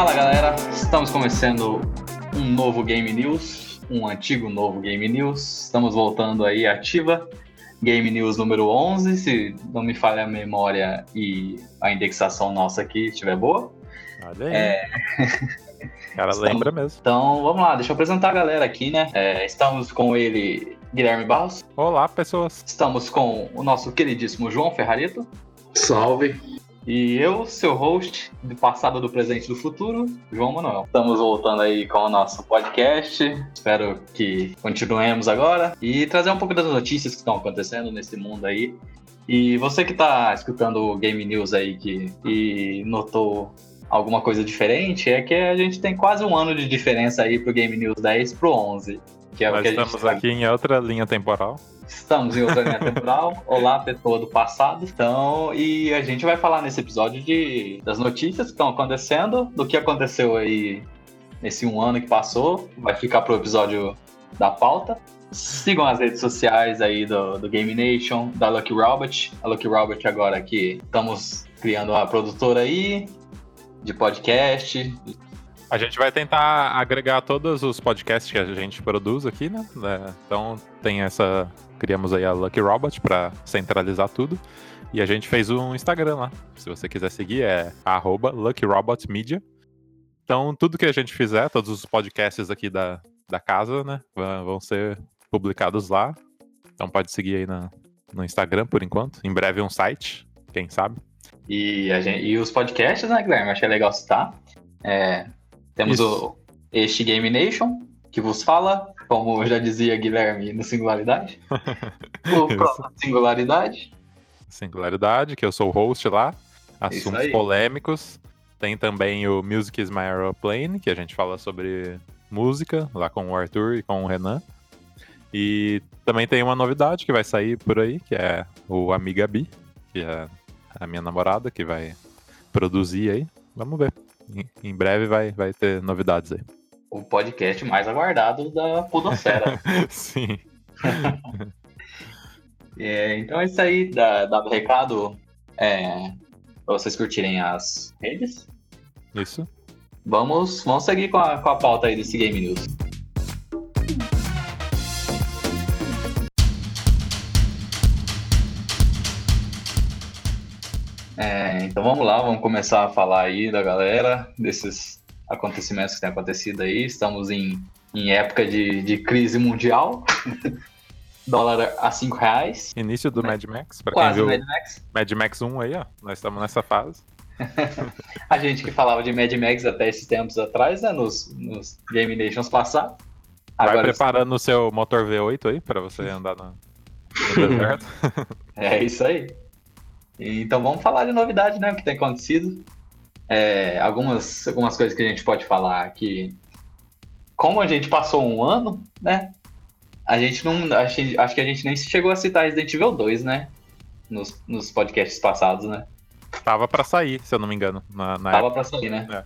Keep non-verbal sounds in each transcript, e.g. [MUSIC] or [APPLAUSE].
Fala galera, estamos começando um novo Game News, um antigo novo Game News. Estamos voltando aí ativa. Game News número 11, se não me falha a memória e a indexação nossa aqui estiver boa. Olha aí. É... O cara estamos... lembra mesmo. Então, vamos lá, deixa eu apresentar a galera aqui, né? É, estamos com ele, Guilherme Barros. Olá, pessoas. Estamos com o nosso queridíssimo João Ferrarito. Salve. E eu, seu host do passado, do presente e do futuro, João Manuel. Estamos voltando aí com o nosso podcast. Espero que continuemos agora e trazer um pouco das notícias que estão acontecendo nesse mundo aí. E você que está escutando o Game News aí que, e notou alguma coisa diferente, é que a gente tem quase um ano de diferença aí pro Game News 10 pro 11. Que é Nós o que a estamos gente aqui em outra linha temporal. Estamos em outra linha temporal. Olá, pessoa do passado. Então, e a gente vai falar nesse episódio de, das notícias que estão acontecendo, do que aconteceu aí nesse um ano que passou. Vai ficar pro episódio da pauta. Sigam as redes sociais aí do, do Game Nation, da Lucky Robot. A Lucky Robot agora que estamos criando uma produtora aí de podcast, a gente vai tentar agregar todos os podcasts que a gente produz aqui, né? É, então tem essa. Criamos aí a Lucky Robot para centralizar tudo. E a gente fez um Instagram lá. Se você quiser seguir, é LuckyRobotMedia. Então, tudo que a gente fizer, todos os podcasts aqui da, da casa, né? Vão ser publicados lá. Então pode seguir aí na, no Instagram por enquanto. Em breve um site, quem sabe. E, a gente, e os podcasts, né, Guilherme? Achei legal citar. É, temos o, este Game Nation, que vos fala, como já dizia Guilherme, no Singularidade. [LAUGHS] o Singularidade. Singularidade, que eu sou o host lá. Assuntos polêmicos. Tem também o Music is My Aeroplane, que a gente fala sobre música, lá com o Arthur e com o Renan. E também tem uma novidade que vai sair por aí, que é o Amiga Bi, que é a minha namorada, que vai produzir aí. Vamos ver em breve vai, vai ter novidades aí. O podcast mais aguardado da Podosfera. [LAUGHS] Sim. [LAUGHS] é, então é isso aí. Dado o recado, é, para vocês curtirem as redes. Isso. Vamos, vamos seguir com a, com a pauta aí desse Game News. Então vamos lá, vamos começar a falar aí da galera, desses acontecimentos que têm acontecido aí. Estamos em, em época de, de crise mundial. [LAUGHS] Dólar a 5 reais. Início do Mad Max, pra Quase quem viu Mad Max. Mad Max 1 aí, ó. Nós estamos nessa fase. [LAUGHS] a gente que falava de Mad Max até esses tempos atrás, né? Nos, nos Game Nations passados. Vai preparando o seu motor V8 aí pra você andar no, no [LAUGHS] deserto. é isso aí. Então vamos falar de novidade, né? O que tem acontecido. É, algumas, algumas coisas que a gente pode falar que. Como a gente passou um ano, né? A gente não. Acho, acho que a gente nem chegou a citar Resident Evil 2, né? Nos, nos podcasts passados, né? Tava para sair, se eu não me engano. Na, na Tava para sair, né? É.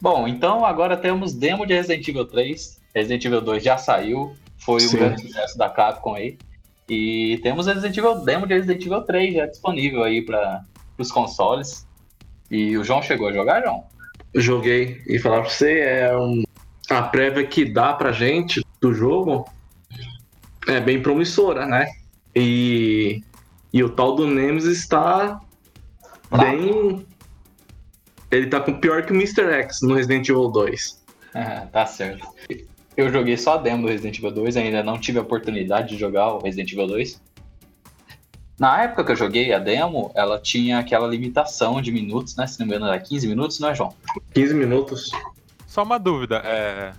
Bom, então agora temos demo de Resident Evil 3. Resident Evil 2 já saiu. Foi Sim. um grande sucesso da Capcom aí. E temos Resident Evil demo de Resident Evil 3 já disponível aí para os consoles. E o João chegou a jogar, João? Joguei. E falar pra você, é um, a prévia que dá pra gente do jogo é bem promissora, né? E, e o tal do Nemesis está bem. Ele tá com pior que o Mr. X no Resident Evil 2. [LAUGHS] tá certo. Eu joguei só a demo do Resident Evil 2, ainda não tive a oportunidade de jogar o Resident Evil 2. Na época que eu joguei a demo, ela tinha aquela limitação de minutos, né? Se não me engano, era 15 minutos, não é, João? 15 minutos. Só uma dúvida, é...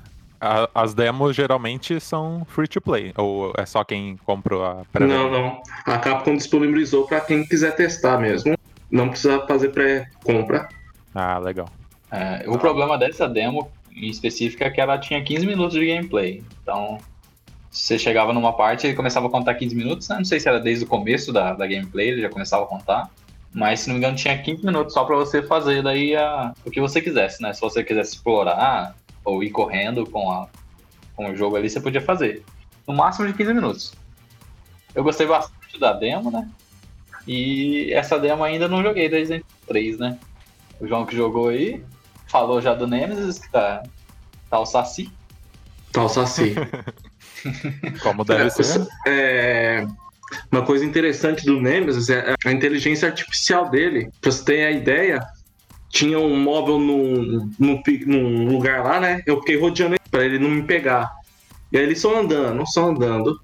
A, as demos geralmente são free to play, ou é só quem comprou a pré Não, não. A Capcom disponibilizou para quem quiser testar mesmo. Não precisa fazer pré-compra. Ah, legal. É, o problema dessa demo em específica que ela tinha 15 minutos de gameplay. Então, você chegava numa parte e começava a contar 15 minutos, né? Não sei se era desde o começo da, da gameplay, ele já começava a contar. Mas se não me engano, tinha 15 minutos só para você fazer daí a, o que você quisesse, né? Se você quisesse explorar ou ir correndo com, a, com o jogo ali, você podia fazer. No máximo de 15 minutos. Eu gostei bastante da demo, né? E essa demo ainda não joguei desde 3, né? O João que jogou aí, falou já do Nemesis, que tá, tá o Saci. Tá o Saci. [LAUGHS] Como deve ser. É, uma coisa interessante do Nemesis é a inteligência artificial dele. Pra você ter a ideia, tinha um móvel num, num, num lugar lá, né? Eu fiquei rodeando ele pra ele não me pegar. E aí ele só andando, só andando.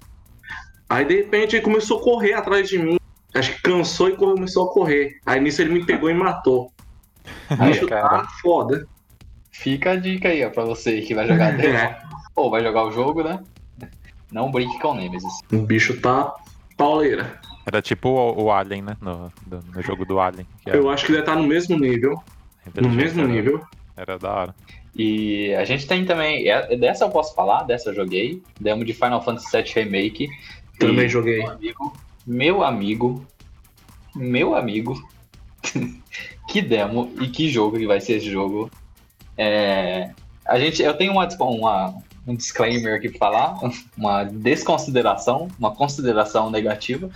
Aí de repente ele começou a correr atrás de mim. Acho que cansou e começou a correr. Aí nisso ele me pegou e matou. Bicho tá foda. fica a dica aí, ó, pra você que vai jogar. [LAUGHS] É, Ou vai jogar o jogo, né? Não brinque com o Nemesis. o bicho tá pauleira. Era tipo o, o Alien, né? No, do- no jogo do Alien. Que Eu acho que ele tá no mesmo nível. No mesmo era- nível. Era da hora. E a gente tem também. é- Dessa eu posso falar, dessa eu joguei. Demo de Final Fantasy VII Remake. Também joguei. Meu amigo, meu amigo, meu amigo, [LAUGHS] [LAUGHS] que demo e que jogo que vai ser esse jogo. É, a gente, eu tenho uma, uma- um disclaimer aqui para falar, uma desconsideração, uma consideração negativa.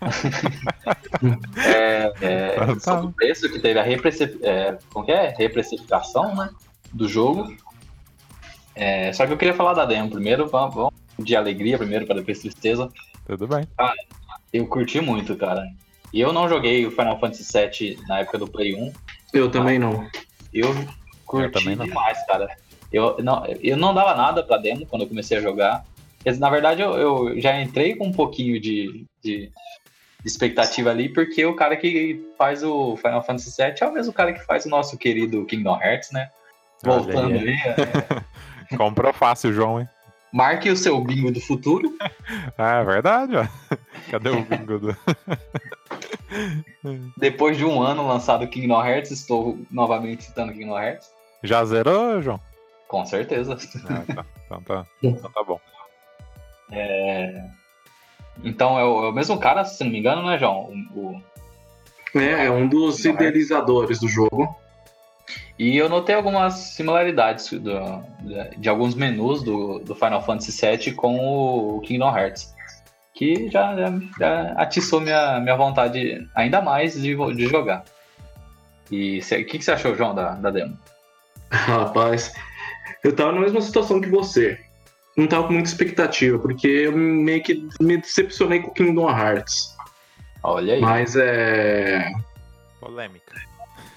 [LAUGHS] é, é, Tá, tá. sobre o preço que teve a é, como que é? reprecificação né, do jogo. É, só que eu queria falar da demo primeiro, vamos, vamos de alegria primeiro para depois tristeza. Tudo bem. Eu curti muito, cara. E eu não joguei o Final Fantasy VII na época do Play 1. Eu também não. Eu curti Eu também não. demais, cara. Eu não, eu não dava nada pra demo quando eu comecei a jogar. Mas, Na verdade, eu, eu já entrei com um pouquinho de, de expectativa ali, porque o cara que faz o Final Fantasy VII é o mesmo cara que faz o nosso querido Kingdom Hearts, né? Voltando aí, é, [LAUGHS] Comprou fácil, João, hein? Marque o seu bingo do futuro. [LAUGHS] Ah, é verdade, ó. [LAUGHS] Cadê o bingo do. [LAUGHS] Depois de um ano lançado Kingdom Hearts, estou novamente citando Kingdom Hearts. Já zerou, João? Com certeza. Ah, tá. Então tá, então tá bom. Então é o, é o mesmo cara, se não me engano, né, João? O- o- É, é um dos Kingdom Hearts. idealizadores do jogo. E eu notei algumas similaridades do- de, alguns menus do, do Final Fantasy VII com o Kingdom Hearts. Que já, já, atiçou minha, minha vontade ainda mais de, de jogar. E o que, que você achou, João, da, da demo? [LAUGHS] Rapaz, eu tava na mesma situação que você. Não tava com muita expectativa, porque eu meio que me decepcionei com o Kingdom Hearts. Olha aí, Mas é. Polêmica.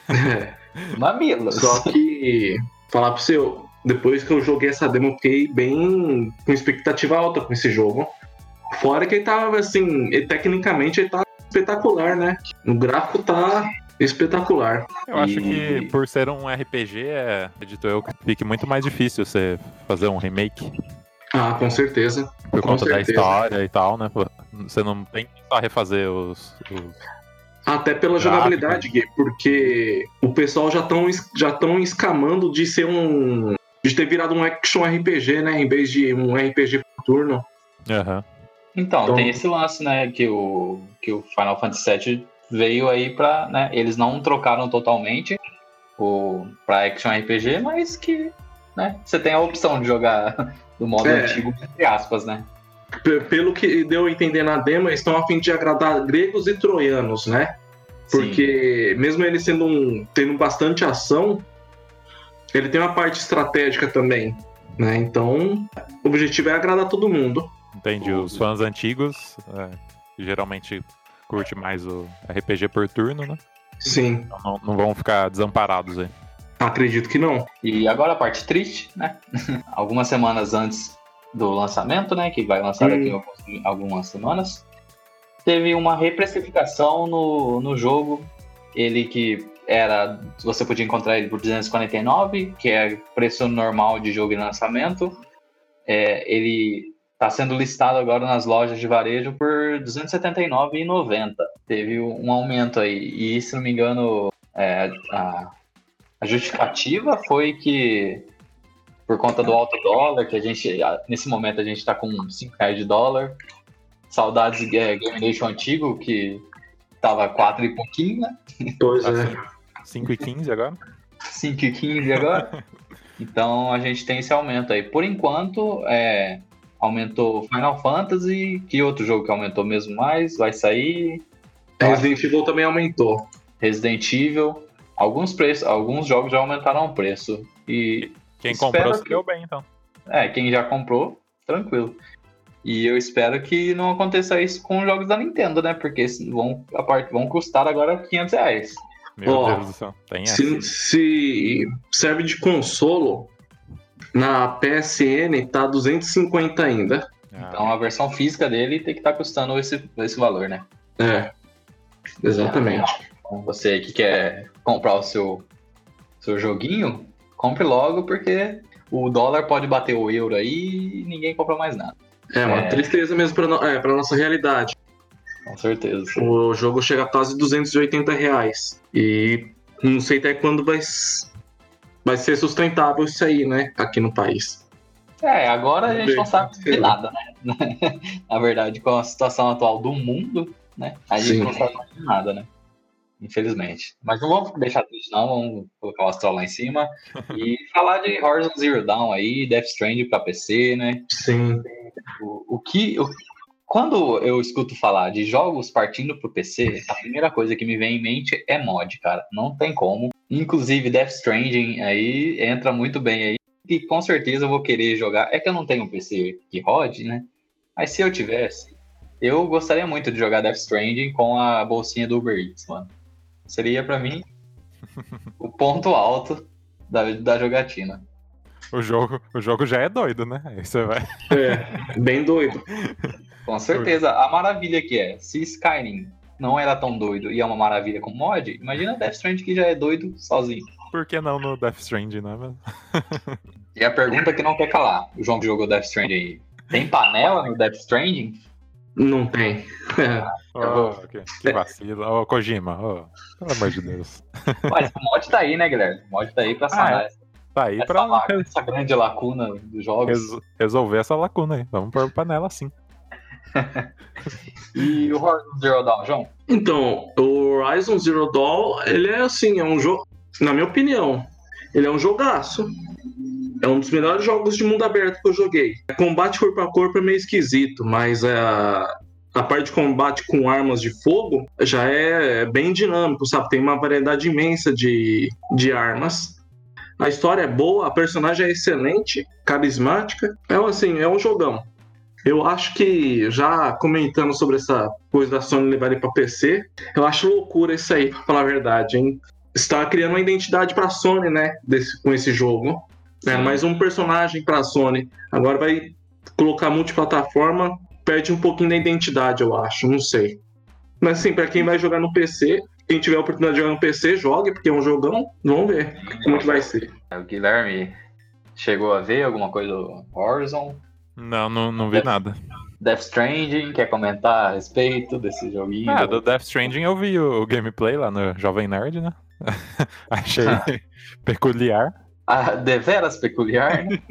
[LAUGHS] mamilos. Só que, falar pro seu, depois que eu joguei essa demo, eu fiquei bem com expectativa alta com esse jogo. Fora que ele tava, assim, e tecnicamente ele tá espetacular, né? O gráfico tá espetacular. Eu acho E- que por ser um RPG, é, acredito eu, que fique muito mais difícil você fazer um remake Ah, com certeza. por Com conta da certeza. história e tal, né? Você não tem que só refazer os. os- Até pela Gráfico. jogabilidade, Gui, porque o pessoal já estão já tão escamando de ser um. De ter virado um action RPG, né? Em vez de um RPG por turno. Aham. Então, Então- tem esse lance, né, que o, que o Final Fantasy VII veio aí pra, né, eles não trocaram totalmente o, pra Action RPG, mas que, né, você tem a opção de jogar do modo É. antigo, entre aspas, né. Pelo que deu a entender na demo, eles estão a fim de agradar gregos e troianos, né? Porque mesmo ele sendo um. tendo bastante ação, ele tem uma parte estratégica também. Né? Então, o objetivo é agradar todo mundo. Entendi. Os fãs antigos, é, que geralmente curte mais o RPG por turno, né? Sim, Então não, não vão ficar desamparados aí. acredito que não. E agora a parte triste, né, [LAUGHS] algumas semanas antes do lançamento, né, que vai lançar daqui a alguns- algumas semanas, teve uma reprecificação no, no jogo, ele que era, você podia encontrar ele por 249, que é preço normal de jogo em lançamento, É, ele está sendo listado agora nas lojas de varejo por R$ 279,90. Teve um aumento aí, e se não me engano, é, a, a justificativa foi que por conta do alto dólar, que a gente, nesse momento a gente tá com 5 reais de dólar, saudades é, Game Nation antigo, que tava 4 e pouquinho, né? Pois é. 5 e 15 agora? 5 e 15 agora. [LAUGHS] Então a gente tem esse aumento aí. Por enquanto, é, aumentou Final Fantasy, que outro jogo que aumentou mesmo mais, vai sair, Resident Evil também aumentou. Resident Evil. alguns preços, alguns jogos já aumentaram o preço. E Quem comprou se que- deu bem, então. é, quem já comprou, tranquilo. E eu espero que não aconteça isso com os jogos da Nintendo, né? Porque se- vão, a parte, vão custar agora 500 reais. Meu Ó, Deus do céu. Tem. Se, se serve de consolo, na PSN tá 250 ainda. Ah, Então a versão física dele tem que estar custando esse, esse valor, né? É. Exatamente. Então você que quer comprar o seu, seu joguinho, compre logo, porque o dólar pode bater o euro aí e ninguém compra mais nada. É uma É. tristeza mesmo pra, no- é, nossa realidade. Com certeza. O jogo chega a quase 280 reais. E não sei até quando vai, vai ser sustentável isso aí, né? Aqui no país. É, agora a gente não sabe de nada, né? [LAUGHS] Na verdade, com a situação atual do mundo, né? A gente Sim. não sabe de nada, né? Infelizmente. Mas não vamos deixar triste, não. Vamos colocar o astral lá em cima. e [LAUGHS] falar de Horizon Zero Dawn aí, Death Stranding pra PC, né? Sim. O, o que. o- quando eu escuto falar de jogos partindo pro PC, a primeira coisa que me vem em mente é mod, cara. Não tem como. Inclusive, Death Stranding aí entra muito bem aí. E com certeza eu vou querer jogar. É que eu não tenho um PC que rode, né? Mas se eu tivesse, eu gostaria muito de jogar Death Stranding com a bolsinha do Uber Eats, mano. Seria pra mim [LAUGHS] o ponto alto da, da jogatina. O jogo, o jogo já é doido, né? Aí você vai. É, bem doido. [LAUGHS] Com certeza, a maravilha que é. Se Skyrim não era tão doido e é uma maravilha com mod, imagina Death Stranding que já é doido sozinho. Por que não no Death Stranding, né? velho? [LAUGHS] E a pergunta que não quer calar, o João que jogou Death Stranding aí, tem panela no Death Stranding? Não tem. [LAUGHS] Oh, que, que vacilo. Ô, Kojima, ô, pelo amor de Deus. [LAUGHS] Mas o mod tá aí, né, Guilherme? O mod tá aí pra sanar essa, Tá aí essa, pra essa grande lacuna dos jogos. res- resolver essa lacuna aí. Vamos pôr panela sim. E o Horizon Zero Dawn, João? Então, o Horizon Zero Dawn, ele é assim, é um jogo, na minha opinião, ele é um jogaço. É um dos melhores jogos de mundo aberto que eu joguei. Combate corpo a corpo é meio esquisito, mas a, a parte de combate com armas de fogo já é bem dinâmico, sabe? Tem uma variedade imensa de, de armas. A história é boa, a personagem é excelente, carismática. É assim, é um jogão. Eu acho que, já comentando sobre essa coisa da Sony levar ele pra PC, eu acho loucura isso aí, pra falar a verdade, hein? Está criando uma identidade pra Sony, né? Desse, com esse jogo. É, mais um personagem pra Sony. Agora vai colocar multiplataforma, perde um pouquinho da identidade, eu acho. Não sei. Mas assim, pra quem vai jogar no PC, quem tiver a oportunidade de jogar no PC, jogue, porque é um jogão. Vamos ver como que vai ser. O Guilherme chegou a ver alguma coisa do Horizon? Não, não, não vi Death- nada. Death Stranding, quer comentar a respeito desse joguinho? Ah, do Death Stranding eu vi o, o gameplay lá no Jovem Nerd, né? [LAUGHS] Achei [LAUGHS] peculiar. Ah, deveras peculiar, né? [LAUGHS]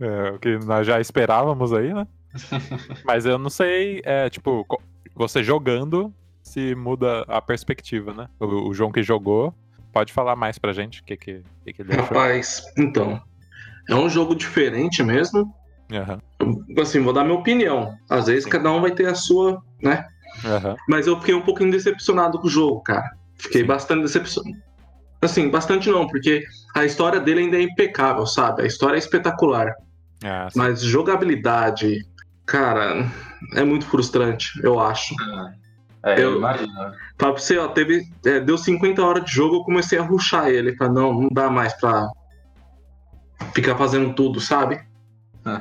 É, o que nós já esperávamos aí, né? Mas eu não sei, é, tipo, você jogando se muda a perspectiva, né? O, o João que jogou pode falar mais pra gente o que, que, que, que ele achou. Rapaz, então. É um jogo diferente mesmo. Aham, Assim, vou dar minha opinião. Às vezes cada um vai ter a sua, né? aham. Mas eu fiquei um pouquinho decepcionado com o jogo, cara. Fiquei Sim. bastante decepcionado. Assim, bastante não, porque a história dele ainda é impecável, sabe? A história é espetacular. Ah, sim. Mas jogabilidade, cara, é muito frustrante, eu acho. É, Eu- eu imagino. Fala pra você, ó, teve, é, deu 50 horas de jogo, eu comecei a ruxar ele. Falei, não, não dá mais pra ficar fazendo tudo, sabe?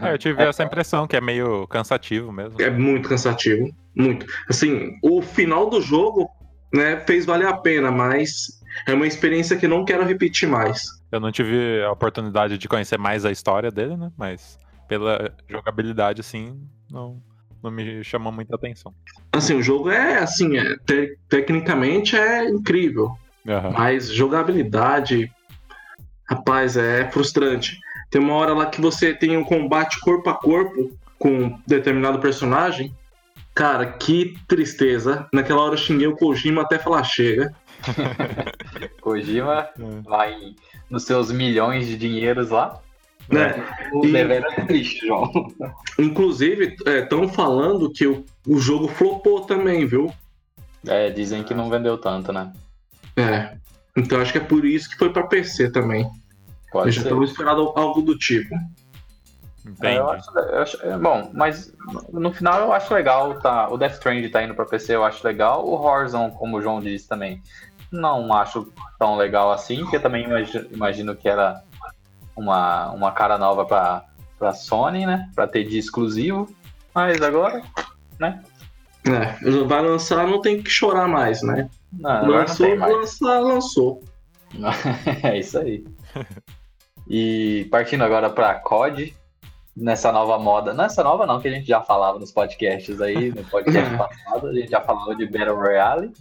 É, eu tive essa impressão que é meio cansativo mesmo. É muito cansativo, muito. Assim, o final do jogo, né, fez valer a pena, mas é uma experiência que não quero repetir mais. Eu não tive a oportunidade de conhecer mais a história dele, né? Mas pela jogabilidade, assim, não, não me chamou muita atenção. Assim, o jogo é assim, é, te- tecnicamente é incrível, Aham. mas jogabilidade, rapaz, é frustrante. Tem uma hora lá que você tem um combate corpo a corpo com um determinado personagem. Cara, que tristeza. Naquela hora eu xinguei o Kojima até falar chega. [LAUGHS] Kojima É. vai nos seus milhões de dinheiros lá. Né? O E- é triste, João. [LAUGHS] Inclusive, estão falando que o, o jogo flopou também, viu? É, dizem que não vendeu tanto, né? É. Então acho que é por isso que foi pra PC também. Eu Pode já ser. tava esperando algo do tipo. Entendi. É, eu acho, eu acho- é, bom, mas no- final eu acho legal, tá? O Death Strand tá indo pra PC, eu acho legal. O Horizon, como o João disse também, não acho tão legal assim, porque também imagi- imagino que era uma, uma cara nova pra, pra Sony, né? Pra ter de exclusivo. Mas agora, É, vai lançar, não tem que chorar mais, né? Não, não lançou, lançar, lançou. [LAUGHS] é isso aí. E partindo agora pra COD, nessa nova moda. Nessa nova não, que a gente já falava nos podcasts aí, no podcast É. [LAUGHS] passado, a gente já falava de Battle Royale,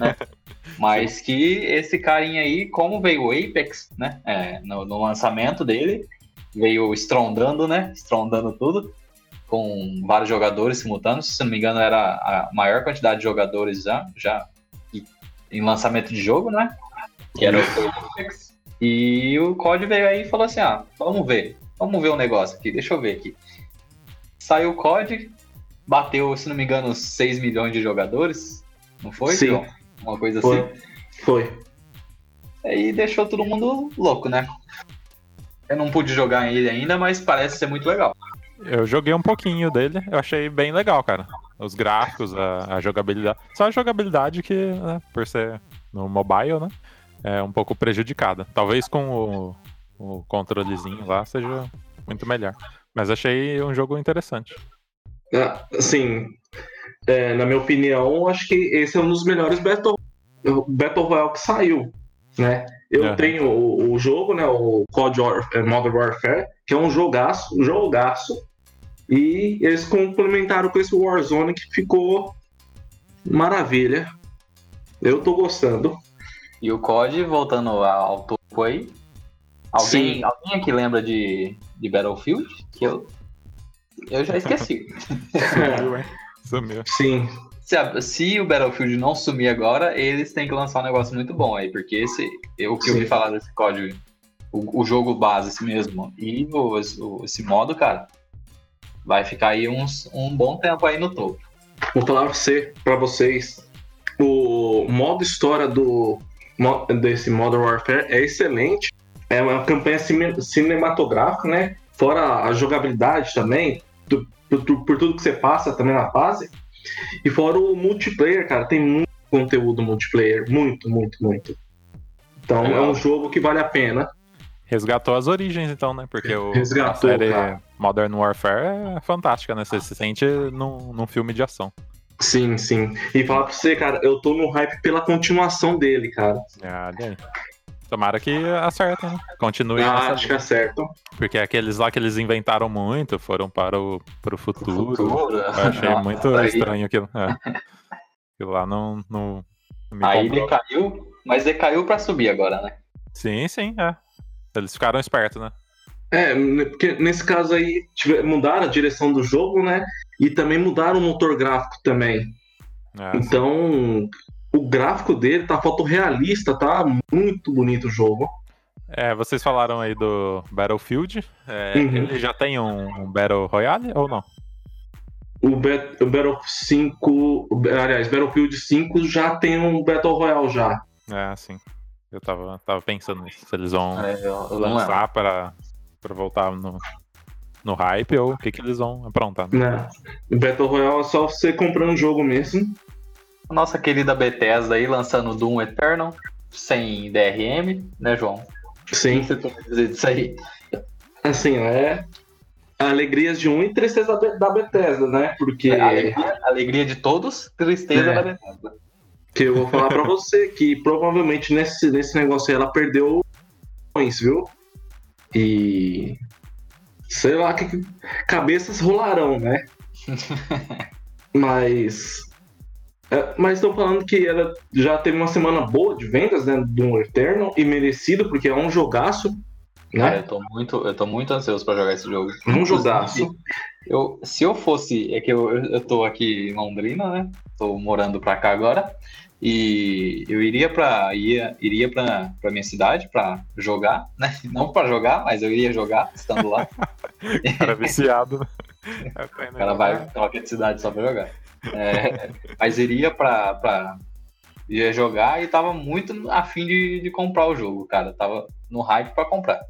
né? [LAUGHS] Mas que esse carinha aí, como veio o Apex, né? é, no, no lançamento dele, veio estrondando, né? Estrondando tudo, com vários jogadores simultâneos. Se não me engano, era a maior quantidade de jogadores já, já em lançamento de jogo, né? Que era o Apex. E o COD veio aí e falou assim: ah, vamos ver, vamos ver o negócio aqui, deixa eu ver aqui. Saiu o COD, bateu, se não me engano, 6 milhões de jogadores, não foi? Sim. João? Uma coisa assim. Foi. Foi. Aí deixou todo mundo louco, né? Eu não pude jogar ele ainda, mas parece ser muito legal. Eu joguei um pouquinho dele, eu achei bem legal, cara. Os gráficos, a, a jogabilidade. Só a jogabilidade que, né, por ser no mobile, né? É um pouco prejudicada. Talvez com o, o controlezinho lá seja muito melhor. Mas achei um jogo interessante. Ah, Assim, é, na minha opinião, acho que esse é um dos melhores Battle, Battle Royale que saiu, né? Eu tenho o, o jogo, né, o COD War, é, Modern Warfare, que é um jogaço, um jogaço, e eles complementaram com esse Warzone que ficou maravilha. Eu tô gostando. E o COD, voltando ao topo aí. Alguém, Sim. alguém aqui lembra de, de Battlefield? Que eu, eu já [LAUGHS] esqueci. Sumiu, hein? Sumiu. Sim, se, a- se o Battlefield não sumir agora, eles têm que lançar um negócio muito bom aí, porque esse, eu- o que eu Sim. ouvi falar desse código, o, o jogo base esse mesmo, e o, o- esse modo, cara, vai ficar aí uns, um bom tempo aí no topo. Vou falar pra, você, pra vocês. O modo história do desse Modern Warfare é excelente. É uma campanha cine- cinematográfica, né? Fora a jogabilidade também, do- por tudo que você passa também na fase. E fora o multiplayer, cara, tem muito conteúdo multiplayer. Muito, muito, muito. Então é Legal. um jogo que vale a pena. Resgatou as origens, então, né? Porque o, Resgatou, a série cara. Modern Warfare é fantástica, né? Você se sente num, num filme de ação. Sim, sim. E falar pra você, cara, eu tô no hype pela continuação dele, cara. Ah. Tomara que acertem, né? Continue Ah, acho que acertam. Porque aqueles lá que eles inventaram muito foram para o, para o futuro. Futuro, Eu achei nossa, muito aí- estranho aquilo. É. [LAUGHS] Aquilo lá não, não, Aí comprou. decaiu, mas decaiu pra subir agora, né? Sim, sim, é. Eles ficaram espertos, né? É, né, porque nesse caso aí mudaram a direção do jogo, né? E também mudaram o motor gráfico também. É, Então, o gráfico dele tá fotorrealista, tá muito bonito o jogo. É, vocês falaram aí do Battlefield. É, Uhum. Ele já tem um, um Battle Royale ou não? O, Bet- o Battle 5, o- aliás, Battlefield 5 já tem um Battle Royale já. É, sim. Eu tava, tava pensando nisso. Se eles vão É, lançar para, para voltar no, no hype ou o que, que eles vão aprontar. Né? O Battle Royale é só você comprando um jogo mesmo. A Nossa querida Bethesda aí lançando Doom Eternal, sem DRM, né, João? O Sim. que você tem a dizer disso aí? Assim, é alegrias de um e tristeza da Be- da Bethesda, né? Porque Alegria, alegria de todos, tristeza É. da Bethesda. que eu vou falar pra [LAUGHS] você que provavelmente nesse, nesse negócio aí ela perdeu milhões, viu? E sei lá que cabeças rolarão, né? [LAUGHS] mas é, mas estão falando que ela já teve uma semana boa de vendas né, do Eternal e merecido porque é um jogaço, Cara, né? eu tô muito, eu tô muito ansioso pra jogar esse jogo. Um jogaço. Eu, se eu fosse, é que eu, eu tô aqui em Londrina, né? Tô morando pra cá agora. E eu iria pra, ia, iria pra, pra minha cidade pra jogar, né? [LAUGHS] Não pra jogar, mas eu iria jogar estando lá. [LAUGHS] Cara é viciado. [LAUGHS] O cara vai troca de cidade só pra jogar. É, [LAUGHS] mas iria pra, pra, ia jogar e tava muito afim de, de comprar o jogo, cara. Tava no hype pra comprar.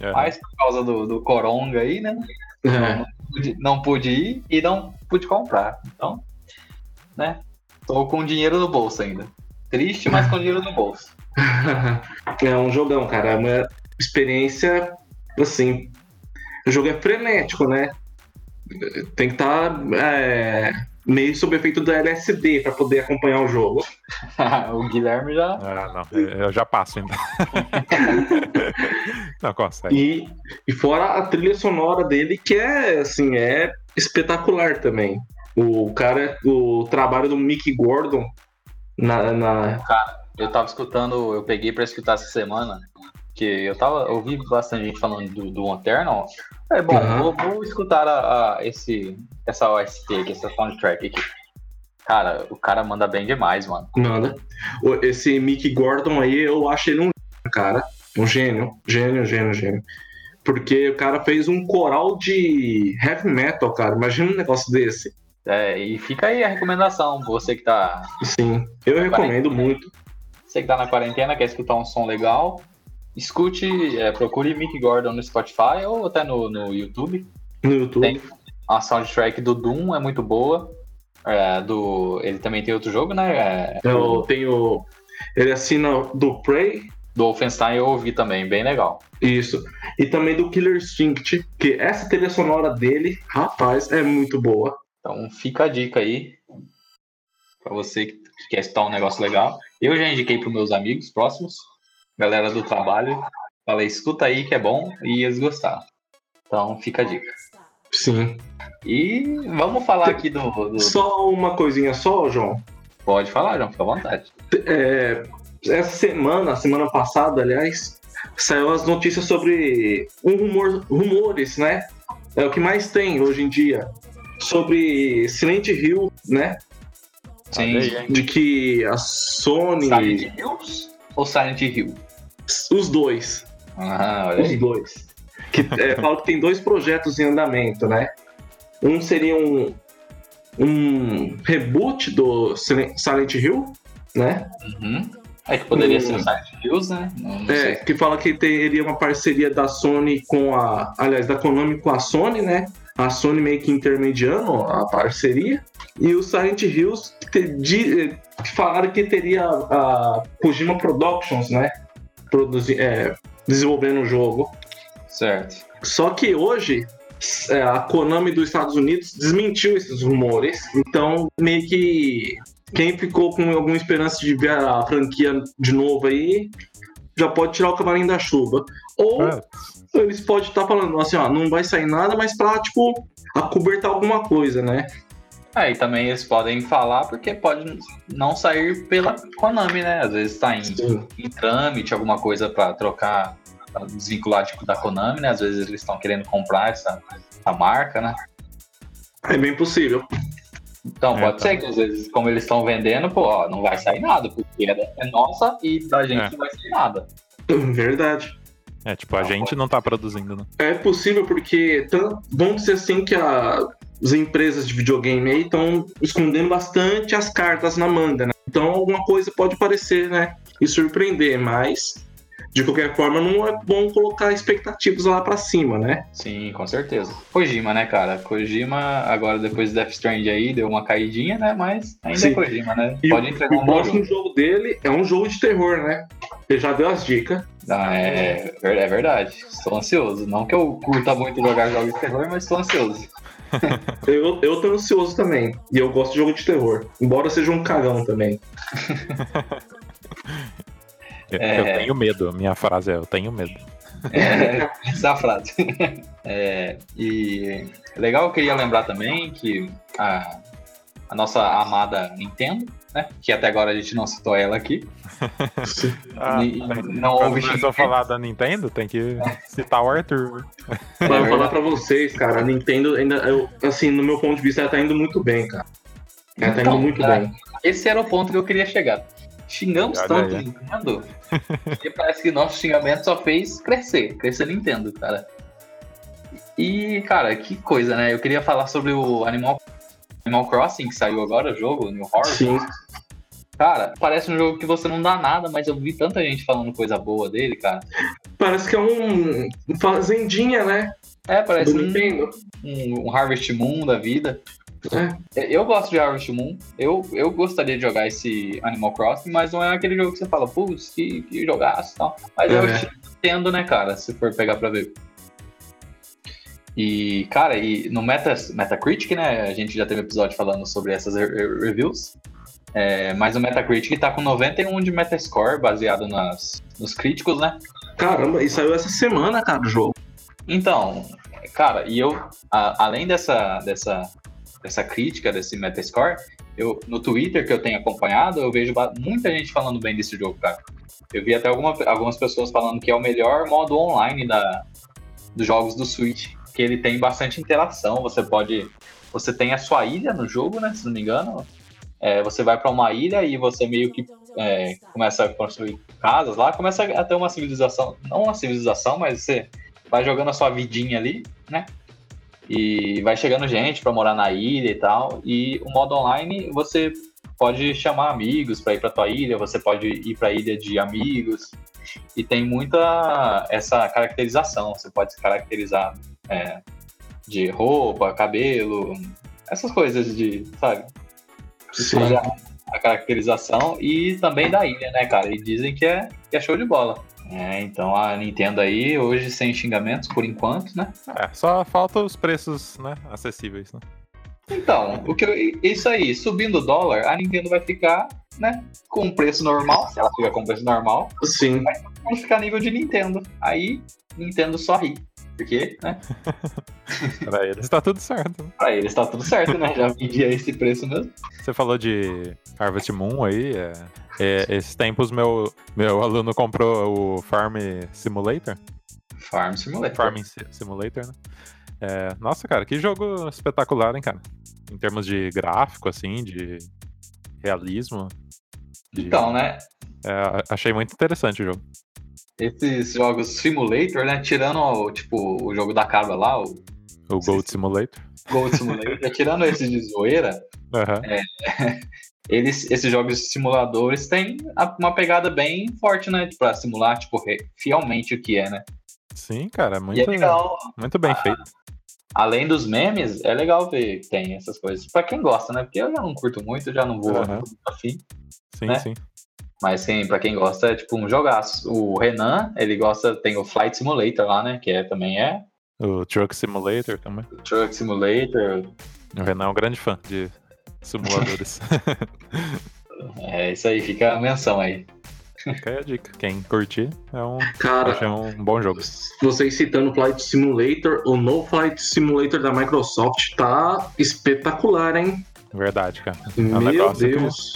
É. Mas por causa do, do Coronga aí, né? É. Não, pude, não pude ir e não pude comprar. Então, né? Tô com dinheiro no bolso ainda. Triste, mas com dinheiro no bolso. [LAUGHS] é um jogão, cara. É uma experiência, assim. O jogo é frenético, né? Tem que estar é, meio sob efeito do LSD para poder acompanhar o jogo. [LAUGHS] o Guilherme já. Ah, não, eu já passo ainda. [LAUGHS] não consegue. E, e fora a trilha sonora dele, que é assim, é espetacular também. O cara, o trabalho do Mick Gordon na, na... Cara, eu tava escutando, eu peguei pra escutar essa semana, que eu tava, ouvi bastante gente falando do, do Eternal. É bom, Uhum. vou, vou escutar a, a- esse, essa OST aqui, essa soundtrack aqui. Cara, o cara manda bem demais, mano. O- Esse Mick Gordon aí, eu acho ele um cara. Um gênio. Gênio, gênio, gênio. Porque o cara fez um coral de heavy metal, cara. Imagina um negócio desse. É, e fica aí a recomendação, você que tá, Sim, eu recomendo muito. você que tá na quarentena, quer escutar um som legal, escute, é, procure Mick Gordon no Spotify ou até no, no YouTube. No YouTube. Tem a soundtrack do Doom é muito boa. É, do, ele também tem outro jogo, né? É, Eu tenho. Ele assina do Prey, do Wolfenstein eu ouvi também, bem legal. isso. E também do Killer Instinct. Que essa trilha sonora dele, rapaz, é muito boa. Então fica a dica aí pra você que quer escutar um negócio legal. Eu já indiquei pros meus amigos próximos, galera do trabalho. Falei, escuta aí que é bom e eles gostaram. Então fica a dica. Sim. E vamos falar aqui do. do- Só uma coisinha só, João. Pode falar, João, fica à vontade. É, essa semana, semana passada, aliás, saiu as notícias sobre um rumor, rumores, né? É o que mais tem hoje em dia. Sobre Silent Hill, né? Sim. De que a Sony. Silent Hills ou Silent Hill? Os dois. Ah, olha Os aí. dois. Que é, [LAUGHS] fala que tem dois projetos em andamento, né? Um seria um, um reboot do Sil- Silent Hill, né? Uhum. É que poderia Hum. ser o Silent Hills, né? Não, não É, que fala que teria uma parceria da Sony com a. Aliás, da Konami com a Sony, né? A Sony meio que intermediando a parceria. E o Silent Hills que, te- de- que falaram que teria a Kojima Productions, né? Produzi, é, desenvolvendo o jogo. Certo. Só que hoje é, a Konami dos Estados Unidos desmentiu esses rumores. Então, meio que quem ficou com alguma esperança de ver a franquia de novo aí já pode tirar o cavalinho da chuva. Ou É, eles podem estar falando assim, ó, não vai sair nada, mas pra, tipo, acobertar alguma coisa, né? É, e também eles podem falar porque pode não sair pela Konami, né? Às vezes tá em, em trâmite, alguma coisa pra trocar, pra desvincular tipo, da Konami, né? Às vezes eles estão querendo comprar essa, essa marca, né? É bem possível. Então É, pode tá. ser que às vezes, como eles estão vendendo, pô, ó, não vai sair nada, porque é, é nossa e da gente É. não vai sair nada. Verdade. é, tipo, a Não, gente não tá produzindo, né? É possível porque tan- vamos dizer assim que a- as empresas de videogame aí estão escondendo bastante as cartas na manga, né? Então alguma coisa pode aparecer, né? E surpreender, mas de qualquer forma não é bom colocar expectativas lá pra cima, né? Sim, com certeza. Kojima, né, cara? Kojima, agora depois do Death Strand aí, deu uma caidinha, né? Mas ainda Sim. é Kojima, né? E Pode o, entregar o um bom próximo jogo. jogo dele é um jogo de terror, né? Ele já deu as dicas. Ah, é, é verdade. Estou ansioso. Não que eu curta muito jogar jogos de terror, mas estou ansioso. [LAUGHS] Eu, eu tô ansioso também. E eu gosto de jogo de terror. Embora seja um cagão também. [LAUGHS] Eu, É. eu tenho medo, a minha frase é: eu tenho medo. É, [LAUGHS] essa é a frase. É, e legal, eu queria lembrar também que a, a nossa amada Nintendo, né? Que até agora a gente não citou ela aqui. [LAUGHS] Ah, e- tem- não houve começou a falar da Nintendo, tem que citar o Arthur. Verdade. falar pra vocês, cara, a Nintendo ainda, eu, assim, no meu ponto de vista, ela tá indo muito bem, cara. Ela tá Então, indo muito cara, bem. Esse era o ponto que eu queria chegar. Xingamos Olha tanto aí. Nintendo que parece que nosso xingamento só fez crescer, crescer Nintendo, cara. E, cara, que coisa, né? Eu queria falar sobre o Animal, Animal Crossing, que saiu agora, o jogo, New Horizons. Sim. Cara, parece um jogo que você não dá nada, mas eu vi tanta gente falando coisa boa dele, cara. Parece que é um fazendinha, né? É, parece um, um, um Harvest Moon da vida. É. Eu gosto de Harvest Moon. Eu, eu gostaria de jogar esse Animal Crossing, mas não é aquele jogo que você fala, putz, que, que jogaço e tal. Mas eu É. entendo, né, cara, se for pegar pra ver. E, cara, e no Meta, Metacritic, né, a gente já teve episódio falando sobre essas re- re- reviews. É, mas o Metacritic tá com 91 de Metascore, baseado nas, nos críticos, né? Caramba, e saiu essa semana, cara, o jogo. Então, cara, e eu, a- além dessa, dessa, dessa crítica, desse Metascore, eu, no Twitter que eu tenho acompanhado, eu vejo muita gente falando bem desse jogo, cara. Eu vi até alguma- algumas pessoas falando que é o melhor modo online da, dos jogos do Switch, que ele tem bastante interação, você pode... Você tem a sua ilha no jogo, né, se não me engano. É, você vai pra uma ilha e você meio que é, começa a construir casas lá, começa a ter uma civilização, não uma civilização, mas você vai jogando a sua vidinha ali, né? E vai chegando gente pra morar na ilha e tal. E o modo online você pode chamar amigos pra ir pra tua ilha, você pode ir pra ilha de amigos. E tem muita essa caracterização. Você pode se caracterizar é, de roupa, cabelo, essas coisas de, sabe? Sim. A, a caracterização e também da ilha, né, cara? E dizem que é, que é show de bola. É, então a Nintendo aí, hoje sem xingamentos por enquanto, né? É, só falta os preços, né, acessíveis, né? Então, o que eu- isso aí, subindo o dólar, a Nintendo vai ficar, né, com preço normal, se ela ficar com preço normal, Sim. vamos ficar nível de Nintendo. Aí, Nintendo só ri. Porque, né, [LAUGHS] Pra eles tá tudo certo. pra eles tá tudo certo, né? Já vendia esse preço mesmo. Você falou de Harvest Moon aí. É, é, esses tempos meu, meu aluno comprou o Farm Simulator. Farm Simulator. Si- Simulator, né? É, nossa, cara, que jogo espetacular, hein, cara? Em termos de gráfico, assim, de realismo. de- Então, né, é, achei muito interessante o jogo. Esses jogos Simulator, né, tirando, o, tipo, o jogo da cabra lá, o O Gold sim. Simulator. Gold Simulator, [LAUGHS] tirando esses de zoeira, Aham. eles, esses jogos simuladores têm a- uma pegada bem forte, né? Pra simular, tipo, fielmente o que é, né? Sim, cara, E é muito, legal. muito bem feito. Além dos memes, é legal ver que tem essas coisas. Pra quem gosta, né? Porque eu já não curto muito, já não vou muito afim. Sim, né? sim. Mas sim, pra quem gosta, é tipo um jogaço. O Renan, ele gosta, tem o Flight Simulator lá, né? Que é, também é O Truck Simulator também. o Truck Simulator. O Renan é um grande fã de simuladores. [LAUGHS] É isso aí, fica a menção aí. Fica aí a dica. Quem curtir, é um, Cara, achei um bom jogo. vocês citando o Flight Simulator, o No Flight Simulator da Microsoft tá espetacular, hein? Verdade, cara. um Meu negócio que- Deus.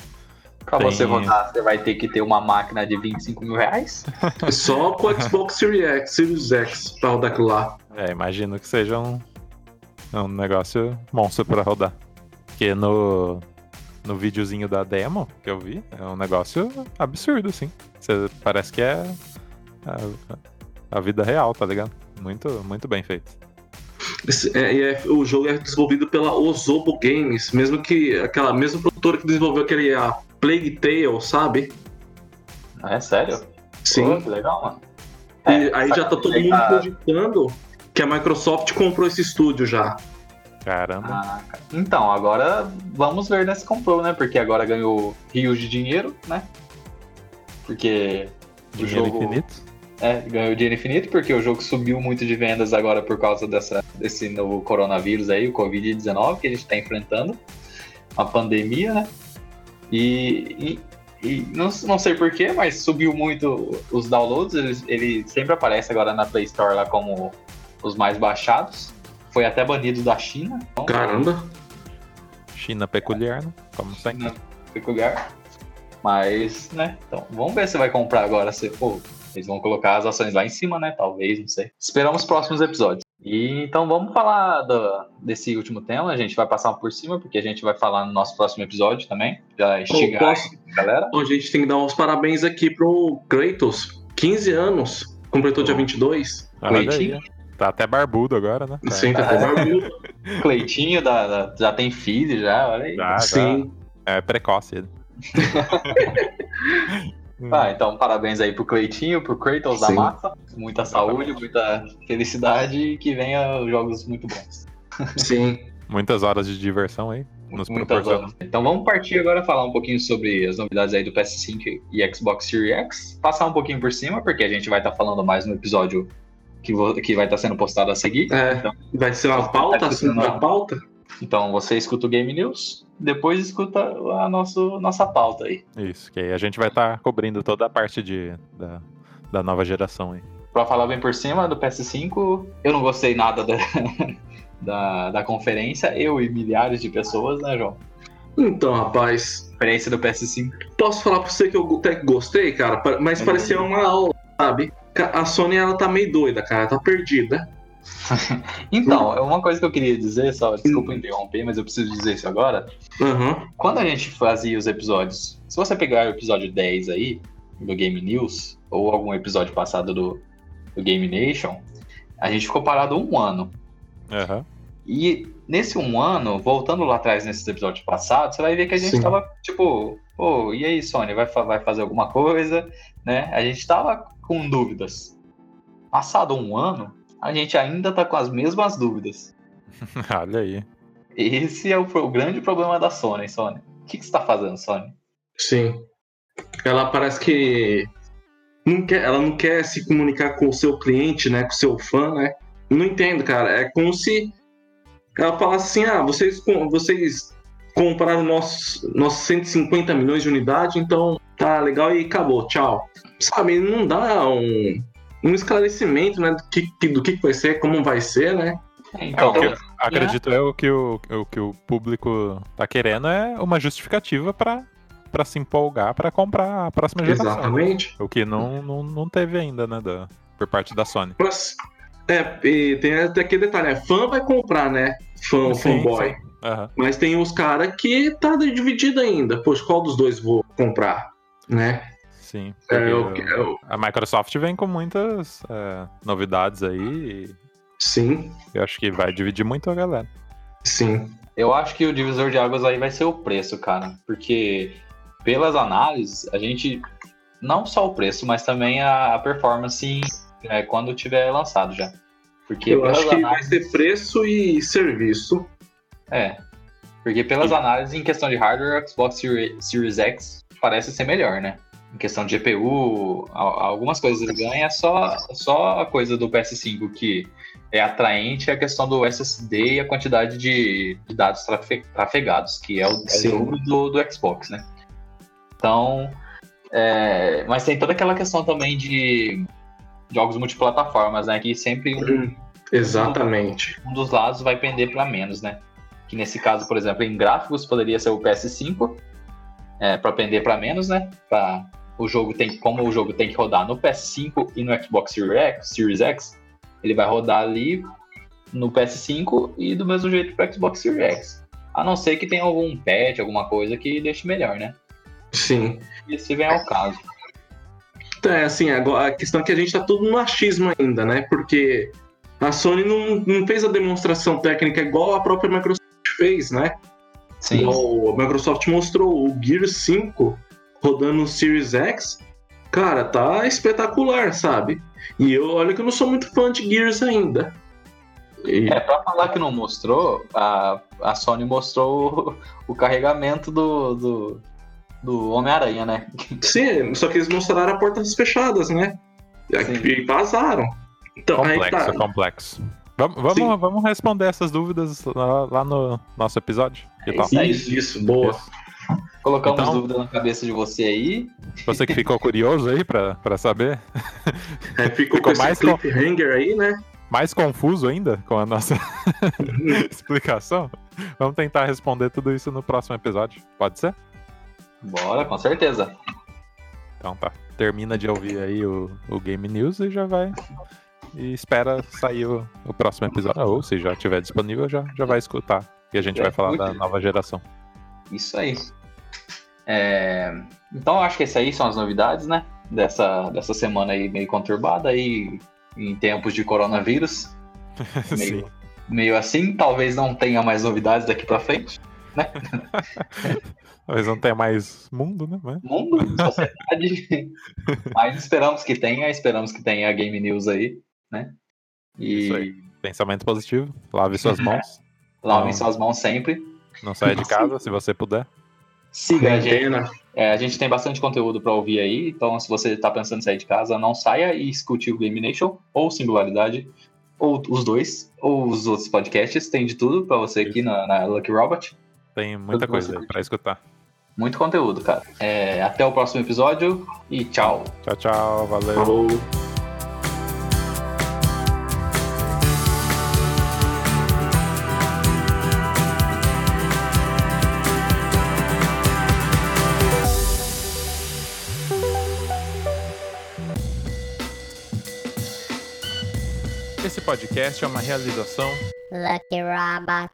Pra Tem- você rodar, você vai ter que ter uma máquina de 25 mil reais. Só com o Xbox Series X, Series X pra rodar aquilo lá. É, imagino que seja um, um negócio monstro pra rodar. Porque no, no videozinho da demo que eu vi, é um negócio absurdo, assim. Você, parece que é a, a vida real, tá ligado? Muito, muito bem feito. Esse- é- é- o jogo é desenvolvido pela Ozobo Games, mesmo que aquela mesma produtora que desenvolveu aquele a Plague Tale, sabe? Ah, É sério? Pô, Sim. que legal, mano. E É, aí já tá todo mundo tá- cogitando que a Microsoft comprou esse estúdio já. Caramba. Ah, então, agora vamos ver né, se comprou, né? Porque agora ganhou rios de dinheiro, né? Porque o Dinheiro jogo infinito. é, ganhou dinheiro infinito, porque o jogo subiu muito de vendas agora por causa dessa, desse novo coronavírus aí, o Covid-19, que a gente tá enfrentando. Uma pandemia, né? E, e, e não, não sei porquê, mas subiu muito os downloads. Ele, ele sempre aparece agora na Play Store lá como os mais baixados. Foi até banido da China. Então, Caramba. China peculiar, né? Como sempre. China peculiar. Mas, né? Então, vamos ver se vai comprar agora. Se, pô, eles vão colocar as ações lá em cima, né? Talvez, não sei. Esperamos os próximos episódios. E então vamos falar do- desse último tema. A gente vai passar por cima, porque a gente vai falar no nosso próximo episódio também. Já instigar posso- a galera. Bom, a gente tem que dar uns parabéns aqui pro Kratos. 15 anos. Completou dia 22. Olha aí. Cleitinho. Tá até barbudo agora, né? Tá- Sim, tá até barbudo. [LAUGHS] Cleitinho da- da- já tem filho, já, olha aí. Já, já. Sim. É precoce [LAUGHS] ele. Ah, então parabéns aí pro Cleitinho, pro Kratos da Sim. massa. Muita saúde, muita felicidade e que venha jogos muito bons. Sim. Muitas horas de diversão aí. Nos Muitas horas. Então vamos partir agora a falar um pouquinho sobre as novidades aí do PS5 e Xbox Series X. Passar um pouquinho por cima, porque a gente vai estar falando mais no episódio que, que vai estar sendo postado a seguir. É, Então, vai ser uma pauta, assim, uma pauta? Então você escuta o Game News, depois escuta a nosso, nossa pauta aí. Isso, que aí a gente vai estar cobrindo toda a parte de, da, da nova geração aí. Pra falar bem por cima do PS5, eu não gostei nada da, [LAUGHS] da, da conferência, eu e milhares de pessoas, né, João? Então, rapaz, Experiência do PS5. posso falar pra você que eu até gostei, cara, mas Uhum. parecia uma aula, sabe? A Sony, ela tá meio doida, cara, tá perdida. [LAUGHS] Então, é uma coisa que eu queria dizer, só, desculpa interromper, mas eu preciso dizer isso agora. Aham, Quando a gente fazia os episódios, se você pegar o episódio 10 aí, do Game News, ou algum episódio passado do, do Game Nation, a gente ficou parado um ano. Aham. E nesse um ano, voltando lá atrás nesses episódios passados, você vai ver que a gente Sim. tava, tipo, pô, e aí, Sony, vai, fa- vai fazer alguma coisa, né? A gente tava com dúvidas. Passado um ano, a gente ainda tá com as mesmas dúvidas. [LAUGHS] Olha aí. Esse é o, o grande problema da Sony, Sony. O que, que você tá fazendo, Sony? sim. Ela parece que não quer, ela não quer se comunicar com o seu cliente, né, com o seu fã, né? Não entendo, cara. É como se ela falasse assim: ah, vocês, com- vocês compraram nossos, nossos 150 milhões de unidades, então tá legal e acabou, tchau. Sabe, não dá um, um esclarecimento, né, do que, que- do que vai ser, como vai ser, né? É, Então, o que, acredito eu que o, o que o público tá querendo é uma justificativa pra, pra se empolgar pra comprar a próxima geração. Exatamente. O que não, não, não teve ainda, né, da, por parte da Sony. Mas, é, e tem até aquele detalhe, né? Fã vai comprar, né? Fã, Sim, fanboy. Aham. Mas tem os caras que tá dividido ainda. Poxa, qual dos dois vou comprar? Né? Sim. É, é o- A Microsoft vem com muitas é, novidades aí sim, eu acho que vai dividir muito a galera. sim. Eu acho que o divisor de águas aí vai ser o preço, cara. Porque pelas análises, a gente. Não só o preço, mas também a, a performance é, quando tiver lançado já. Porque Eu acho que vai análises. ser preço e serviço. É. Porque pelas análises em questão de hardware, o Xbox Seri- Series X parece ser melhor, né? Em questão de GPU, algumas coisas ele ganha, só, só a coisa do PS5 que é atraente é a questão do SSD e a quantidade de, de dados trafe- trafegados, que é o, é o Sim. dobro do, do Xbox, né? Então, é, mas tem toda aquela questão também de jogos multiplataformas, né? Que sempre um, Exatamente. um dos lados vai pender para menos, né? Que nesse caso, por exemplo, em gráficos poderia ser o PS5 é, para pender para menos, né? Para o jogo tem como o jogo tem que rodar no PS5 e no Xbox Series X, ele vai rodar ali no PS5 e do mesmo jeito para Xbox Series X. A não ser que tenha algum patch, alguma coisa que deixe melhor, né? Sim. E se vem ao caso. Então, é assim, agora a questão é que a gente tá tudo no achismo ainda, né? Porque a Sony não, não fez a demonstração técnica igual a própria Microsoft fez, né? Sim. Igual a Microsoft mostrou o Gear 5 rodando no Series X. Cara, tá espetacular, sabe? E eu, olha que eu não sou muito fã de Gears ainda. E- É, pra falar que não mostrou, a, a Sony mostrou o, o carregamento do, do, do Homem-Aranha, né? Sim, só que eles mostraram a portas fechadas, né? Sim. E vazaram. Então, aí Complexo, tá. complexo. Vamos, vamos, responder essas dúvidas lá, lá no nosso episódio. Que É aí. Isso, isso, boa. Isso. Colocamos Então- dúvida na cabeça de você aí. Você que ficou curioso aí pra, pra saber, Aí ficou, Ficou com mais esse cliffhanger aí, né? mais confuso ainda com a nossa [LAUGHS] explicação, vamos tentar responder tudo isso no próximo episódio. Pode ser? Bora, com certeza. Então tá. Termina de ouvir aí o, o Game News e já vai. E espera sair o, o próximo episódio. Ou se já estiver disponível, já, já vai escutar. E a gente É, vai falar muito- da nova geração. Isso aí. É, Então, acho que essas aí são as novidades, né? Dessa, dessa semana aí meio conturbada aí em tempos de coronavírus. [LAUGHS] Meio, meio assim, talvez não tenha mais novidades daqui pra frente. né? [LAUGHS] Talvez não tenha mais mundo, né? Mas... Mundo, sociedade. [LAUGHS] Mas esperamos que tenha, esperamos que tenha a Game News aí, né? Isso E aí. Pensamento positivo. Lave suas mãos. lavem Não. suas mãos sempre. Não saia de casa se você puder. Siga a gente. É, a gente tem bastante conteúdo para ouvir aí, então se você está pensando em sair de casa, não saia e escute o Game Nation, ou Singularidade, ou os dois, ou os outros podcasts, tem de tudo para você aqui na, na Lucky Robot. Tem muita Tudo coisa pra escutar. Muito conteúdo, cara. É, até o próximo episódio e tchau. Tchau, tchau. Valeu. Falou. Podcast é uma realização Lucky Robot.